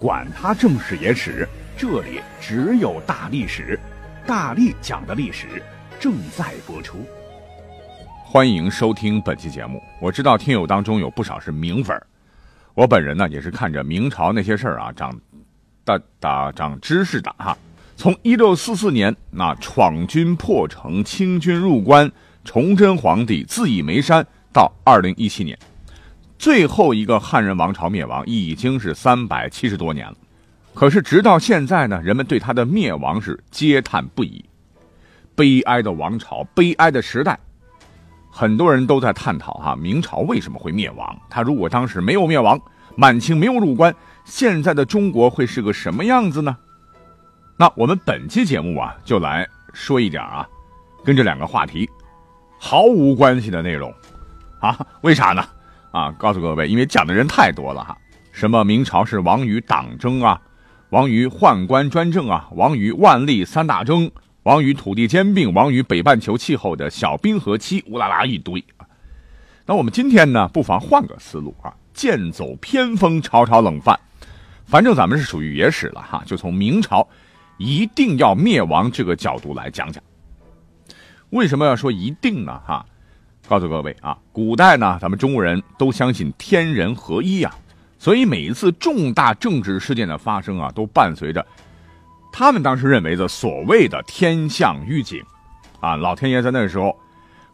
管他正史野史。这里只有大历史，大力讲的历史正在播出。欢迎收听本期节目。我知道听友当中有不少是明粉我本人呢也是看着明朝那些事儿啊长大大长知识的哈。从一六四四年那闯军破城，清军入关，崇祯皇帝自缢眉山，到二零一七年，最后一个汉人王朝灭亡已经是三百七十多年了。可是，直到现在呢，人们对他的灭亡是嗟叹不已。悲哀的王朝，悲哀的时代，很多人都在探讨哈，明朝为什么会灭亡？他如果当时没有灭亡，满清没有入关，现在的中国会是个什么样子呢？那我们本期节目啊，就来说一点啊，跟这两个话题毫无关系的内容啊？为啥呢？啊，告诉各位，因为讲的人太多了哈。什么明朝是亡于党争啊？亡于宦官专政啊，亡于万历三大征，亡于土地兼并，亡于北半球气候的小冰河期，乌拉拉一堆那我们今天呢，不妨换个思路啊，剑走偏锋，炒炒冷饭。反正咱们是属于野史了哈，就从明朝一定要灭亡这个角度来讲讲。为什么要说一定呢？哈，告诉各位啊，古代呢，咱们中国人都相信天人合一呀。所以每一次重大政治事件的发生啊，都伴随着他们当时认为的所谓的天象预警，啊，老天爷在那时候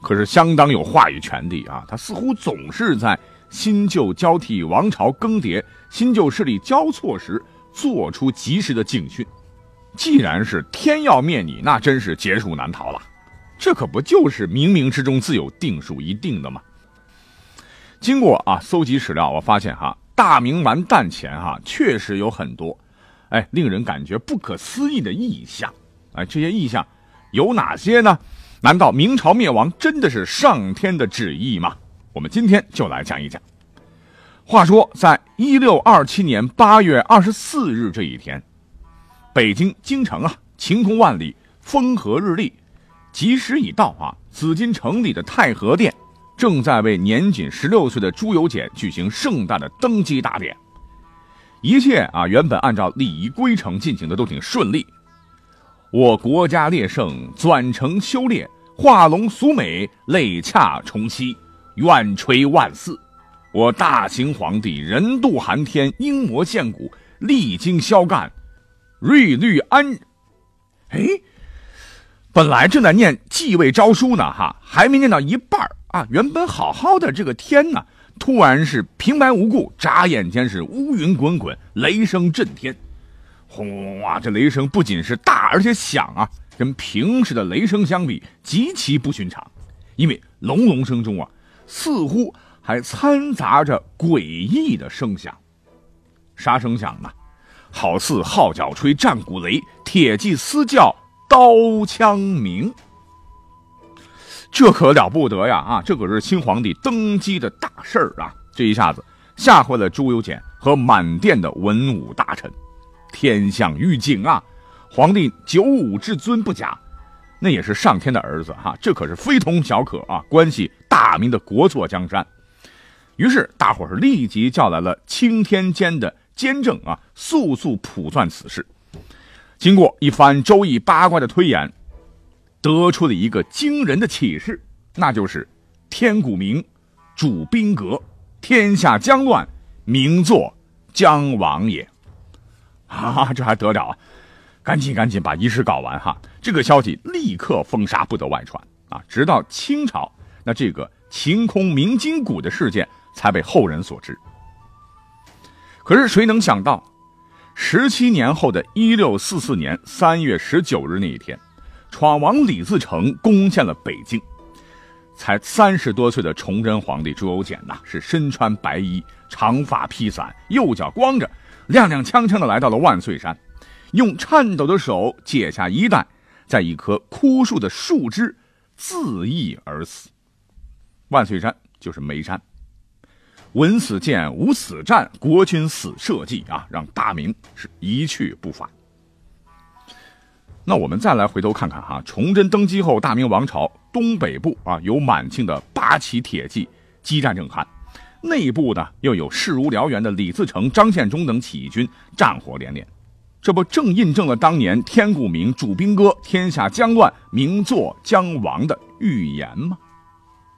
可是相当有话语权的啊，他似乎总是在新旧交替、王朝更迭、新旧势力交错时做出及时的警讯。既然是天要灭你，那真是劫数难逃了。这可不就是冥冥之中自有定数一定的吗？经过啊搜集史料，我发现哈。大明完蛋前，哈，确实有很多，哎，令人感觉不可思议的异象，哎，这些异象有哪些呢？难道明朝灭亡真的是上天的旨意吗？我们今天就来讲一讲。话说，在一六二七年八月二十四日这一天，北京京城啊，晴空万里，风和日丽，吉时已到啊！紫禁城里的太和殿。正在为年仅十六岁的朱由检举行盛大的登基大典，一切啊原本按照礼仪规程进行的都挺顺利。我国家烈盛，转承修炼，画龙俗美，泪洽重熙，远垂万祀。我大清皇帝人渡寒天，英模献骨，历经萧干，瑞律安。哎，本来正在念继位诏书呢，哈，还没念到一半啊，原本好好的这个天呢，突然是平白无故，眨眼间是乌云滚滚，雷声震天，轰隆隆啊！这雷声不仅是大，而且响啊，跟平时的雷声相比，极其不寻常。因为隆隆声中啊，似乎还掺杂着诡异的声响。啥声响呢？好似号角吹，战鼓擂，铁骑嘶叫，刀枪鸣。这可了不得呀！啊，这可是新皇帝登基的大事儿啊！这一下子吓坏了朱由检和满殿的文武大臣。天象预警啊！皇帝九五至尊不假，那也是上天的儿子哈！这可是非同小可啊，关系大明的国错江山。于是大伙儿立即叫来了青天监的监正啊，速速卜算此事。经过一番周易八卦的推演。得出了一个惊人的启示，那就是天古明，主兵革，天下将乱，名作将亡也。啊，这还得了啊！赶紧赶紧把仪式搞完哈！这个消息立刻封杀，不得外传啊！直到清朝，那这个晴空鸣金鼓的事件才被后人所知。可是谁能想到，十七年后的一六四四年三月十九日那一天。闯王李自成攻陷了北京，才三十多岁的崇祯皇帝朱由检呐，是身穿白衣，长发披散，右脚光着，踉踉跄跄的来到了万岁山，用颤抖的手解下衣带，在一棵枯树的树枝自缢而死。万岁山就是眉山。闻死谏，无死战，国君死社稷啊，让大明是一去不返。那我们再来回头看看哈，崇祯登基后，大明王朝东北部啊有满清的八旗铁骑激战正酣，内部呢又有势如燎原的李自成、张献忠等起义军战火连连，这不正印证了当年天顾明主兵戈，天下将乱，名作将亡的预言吗？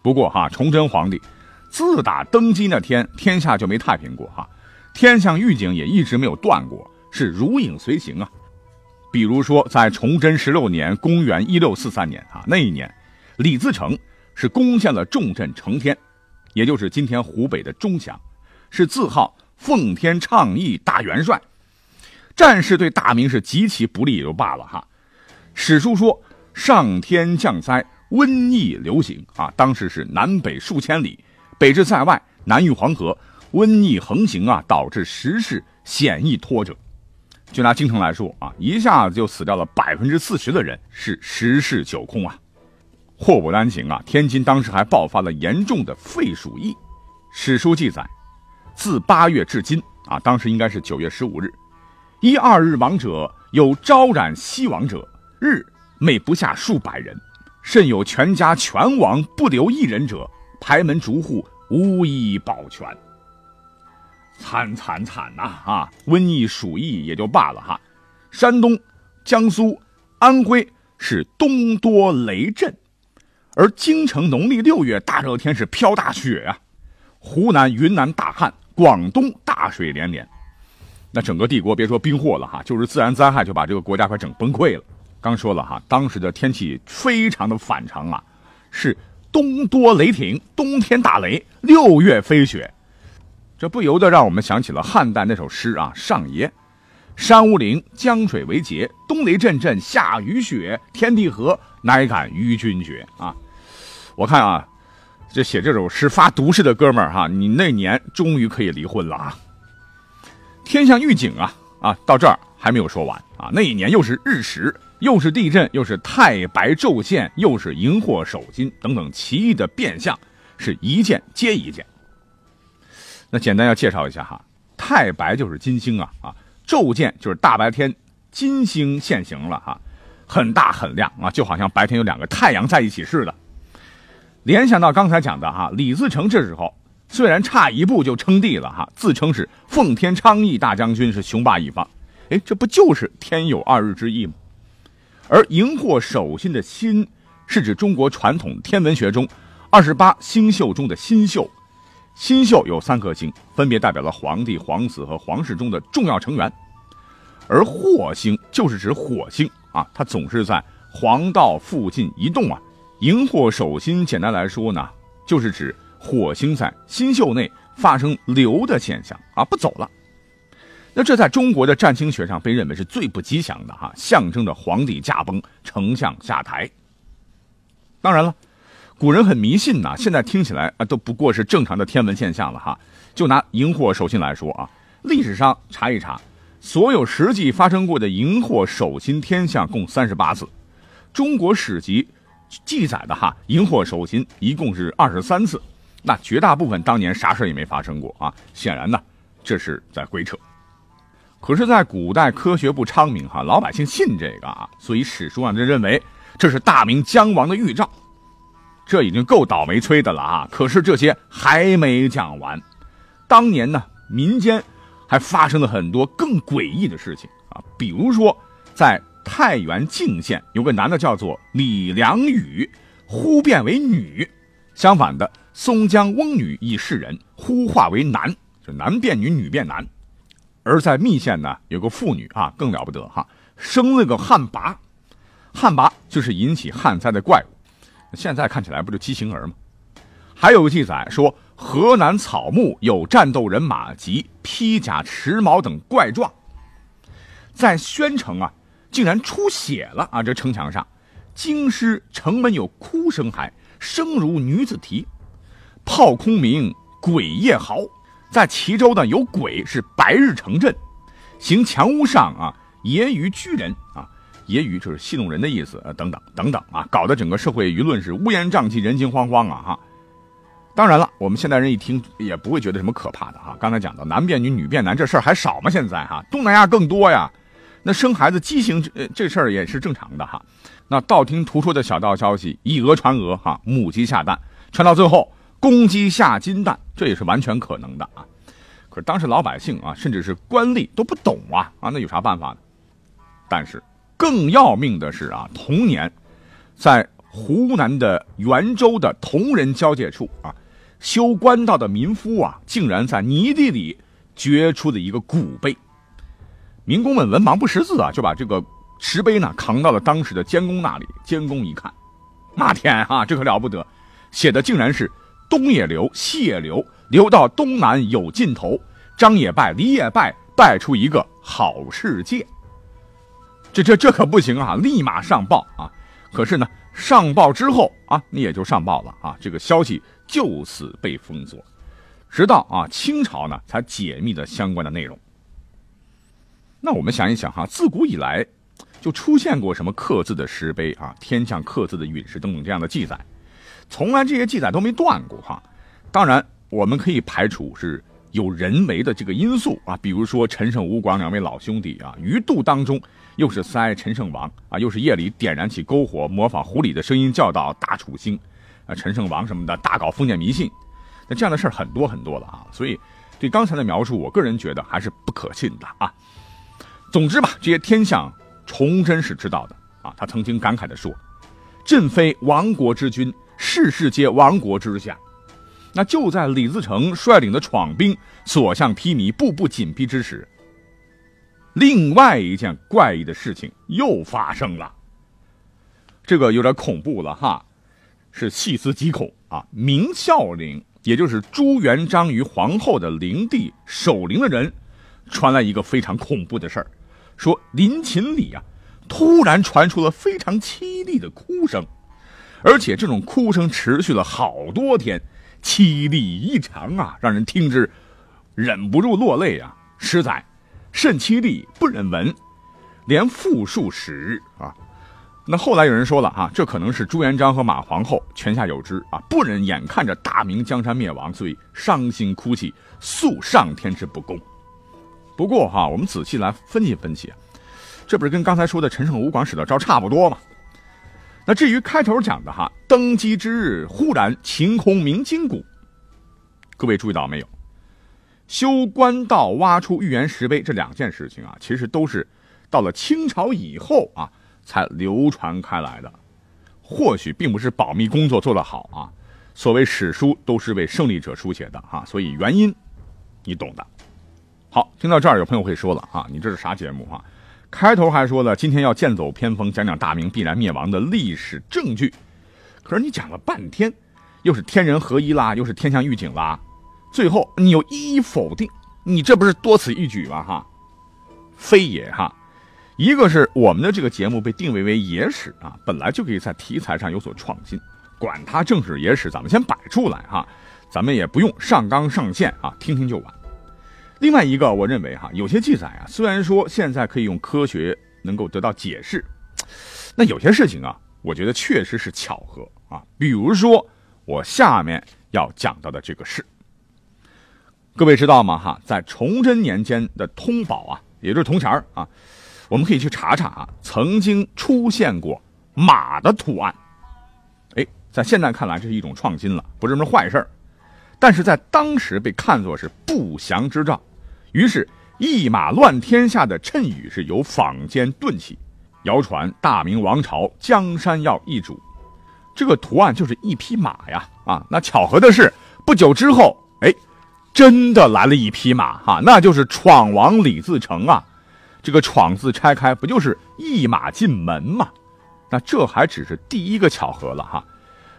不过哈，崇祯皇帝自打登基那天，天下就没太平过哈，天象预警也一直没有断过，是如影随形啊。比如说，在崇祯十六年（公元一六四三年）啊，那一年，李自成是攻陷了重镇承天，也就是今天湖北的钟祥，是自号奉天倡义大元帅。战事对大明是极其不利也就罢了哈，史书说上天降灾，瘟疫流行啊，当时是南北数千里，北至塞外，南遇黄河，瘟疫横行啊，导致时势险易拖着。就拿京城来说啊，一下子就死掉了百分之四十的人，是十室九空啊。祸不单行啊，天津当时还爆发了严重的肺鼠疫。史书记载，自八月至今啊，当时应该是九月十五日，一二日亡者有招染西亡者，日每不下数百人，甚有全家全亡不留一人者，排门逐户无一保全。惨惨惨呐！啊，瘟疫鼠疫也就罢了哈，山东、江苏、安徽是冬多雷阵，而京城农历六月大热天是飘大雪啊，湖南、云南大旱，广东大水连连。那整个帝国别说兵祸了哈，就是自然灾害就把这个国家快整崩溃了。刚说了哈，当时的天气非常的反常啊，是冬多雷霆，冬天打雷，六月飞雪。这不由得让我们想起了汉代那首诗啊，《上爷》：“山无陵，江水为竭，冬雷阵阵，夏雨雪，天地合，乃敢与君绝。”啊，我看啊，这写这首诗发毒誓的哥们儿哈，你那年终于可以离婚了啊！天象预警啊啊，到这儿还没有说完啊，那一年又是日食，又是地震，又是太白昼现，又是荧惑守金等等奇异的变相，是一件接一件。那简单要介绍一下哈，太白就是金星啊啊，昼见就是大白天金星现形了哈，很大很亮啊，就好像白天有两个太阳在一起似的。联想到刚才讲的哈，李自成这时候虽然差一步就称帝了哈，自称是奉天昌邑大将军，是雄霸一方，哎，这不就是天有二日之意吗？而荧惑守心的心，是指中国传统天文学中二十八星宿中的星宿。星宿有三颗星，分别代表了皇帝、皇子和皇室中的重要成员，而火星就是指火星啊，它总是在黄道附近移动啊。荧惑守心，简单来说呢，就是指火星在星宿内发生流的现象啊，不走了。那这在中国的占星学上被认为是最不吉祥的哈，象征着皇帝驾崩、丞相下台。当然了。古人很迷信呐，现在听起来啊都不过是正常的天文现象了哈。就拿荧惑守心来说啊，历史上查一查，所有实际发生过的荧惑守心天象共三十八次，中国史籍记载的哈荧惑守心一共是二十三次，那绝大部分当年啥事也没发生过啊，显然呢这是在鬼扯。可是，在古代科学不昌明哈，老百姓信这个啊，所以史书上就认为这是大明将亡的预兆。这已经够倒霉催的了啊！可是这些还没讲完，当年呢，民间还发生了很多更诡异的事情啊。比如说，在太原泾县有个男的叫做李良宇，忽变为女；相反的，松江翁女已是人，忽化为男，就男变女，女变男。而在密县呢，有个妇女啊，更了不得哈，生了个旱魃，旱魃就是引起旱灾的怪物。现在看起来不就畸形儿吗？还有个记载说，河南草木有战斗人马及披甲持矛等怪状。在宣城啊，竟然出血了啊！这城墙上，京师城门有哭声，还声如女子啼。炮空鸣，鬼夜嚎。在齐州呢，有鬼是白日成阵，行墙屋上啊，揶揄居人啊。揶揄就是戏弄人的意思，啊，等等等等啊，搞得整个社会舆论是乌烟瘴气、人心惶惶啊！哈，当然了，我们现代人一听也不会觉得什么可怕的哈。刚才讲到男变女、女变男这事儿还少吗？现在哈，东南亚更多呀。那生孩子畸形这这事儿也是正常的哈。那道听途说的小道消息，以讹传讹哈，母鸡下蛋，传到最后公鸡下金蛋，这也是完全可能的啊。可是当时老百姓啊，甚至是官吏都不懂啊啊，那有啥办法呢？但是。更要命的是啊，同年，在湖南的袁州的铜仁交界处啊，修官道的民夫啊，竟然在泥地里掘出了一个古碑。民工们文盲不识字啊，就把这个石碑呢扛到了当时的监工那里。监工一看，那天啊，这可了不得，写的竟然是“东也流，西也流，流到东南有尽头。张也拜，李也拜，拜出一个好世界。”这这这可不行啊！立马上报啊！可是呢，上报之后啊，你也就上报了啊，这个消息就此被封锁，直到啊清朝呢才解密的相关的内容。那我们想一想哈，自古以来就出现过什么刻字的石碑啊、天象刻字的陨石等等这样的记载，从来这些记载都没断过哈。当然，我们可以排除是。有人为的这个因素啊，比如说陈胜吴广两位老兄弟啊，鱼肚当中又是塞陈胜王啊，又是夜里点燃起篝火，模仿狐狸的声音叫道大楚兴，啊陈胜王什么的，大搞封建迷信，那这样的事儿很多很多了啊，所以对刚才的描述，我个人觉得还是不可信的啊。总之吧，这些天象崇祯是知道的啊，他曾经感慨的说：“朕非亡国之君，世世皆亡国之下。”那就在李自成率领的闯兵所向披靡、步步紧逼之时，另外一件怪异的事情又发生了。这个有点恐怖了哈，是细思极恐啊！明孝陵，也就是朱元璋与皇后的陵地守陵的人，传来一个非常恐怖的事儿，说陵寝里啊，突然传出了非常凄厉的哭声，而且这种哭声持续了好多天。凄厉异常啊，让人听之忍不住落泪啊！实在甚凄厉，不忍闻，连复数十日啊。那后来有人说了啊，这可能是朱元璋和马皇后泉下有知啊，不忍眼看着大明江山灭亡，所以伤心哭泣，诉上天之不公。不过哈，我们仔细来分析分析，这不是跟刚才说的陈胜吴广使的招差不多吗？那至于开头讲的哈，登基之日忽然晴空鸣金鼓，各位注意到没有？修官道、挖出预言石碑这两件事情啊，其实都是到了清朝以后啊才流传开来的。或许并不是保密工作做得好啊，所谓史书都是为胜利者书写的哈，所以原因你懂的。好，听到这儿有朋友会说了啊，你这是啥节目啊？开头还说了，今天要剑走偏锋，讲讲大明必然灭亡的历史证据。可是你讲了半天，又是天人合一啦，又是天象预警啦，最后你又一一否定，你这不是多此一举吗？哈，非也哈。一个是我们的这个节目被定位为野史啊，本来就可以在题材上有所创新，管它正史野史，咱们先摆出来哈，咱们也不用上纲上线啊，听听就完。另外一个，我认为哈，有些记载啊，虽然说现在可以用科学能够得到解释，那有些事情啊，我觉得确实是巧合啊。比如说我下面要讲到的这个事，各位知道吗？哈，在崇祯年间的通宝啊，也就是铜钱儿啊，我们可以去查查啊，曾经出现过马的图案。哎，在现在看来，这是一种创新了，不是什么坏事儿但是在当时被看作是不祥之兆。于是，一马乱天下的谶语是由坊间顿起，谣传大明王朝江山要易主。这个图案就是一匹马呀！啊，那巧合的是，不久之后，哎，真的来了一匹马哈，那就是闯王李自成啊。这个“闯”字拆开，不就是一马进门吗？那这还只是第一个巧合了哈。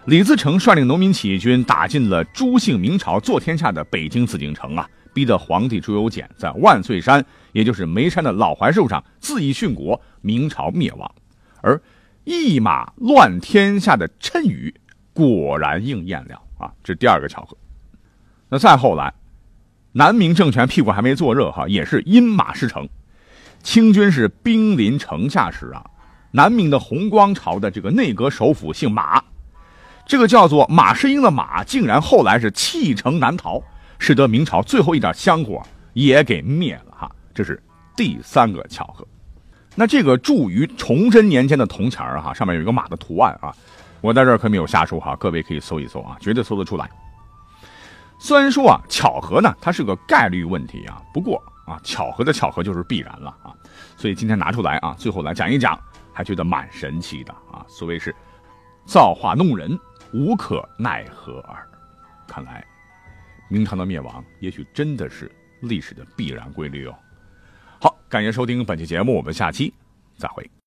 李自成率领农民起义军打进了朱姓明朝坐天下的北京紫禁城啊。逼得皇帝朱由检在万岁山，也就是眉山的老槐树上自缢殉国，明朝灭亡。而一马乱天下的谶语果然应验了啊！这第二个巧合。那再后来，南明政权屁股还没坐热哈，也是因马失城。清军是兵临城下时啊，南明的弘光朝的这个内阁首辅姓马，这个叫做马士英的马，竟然后来是弃城南逃，使得明朝最后一点香火也给灭了哈。这是第三个巧合。那这个铸于崇祯年间的铜钱儿哈，上面有一个马的图案啊，我在这儿可没有瞎说哈，各位可以搜一搜啊，绝对搜得出来。虽然说啊，巧合呢，它是个概率问题啊，不过啊，巧合的巧合就是必然了啊，所以今天拿出来啊，最后来讲一讲，还觉得蛮神奇的啊。所谓是造化弄人，无可奈何耳。看来明朝的灭亡，也许真的是历史的必然规律哦。好，感谢收听本期节目，我们下期再会。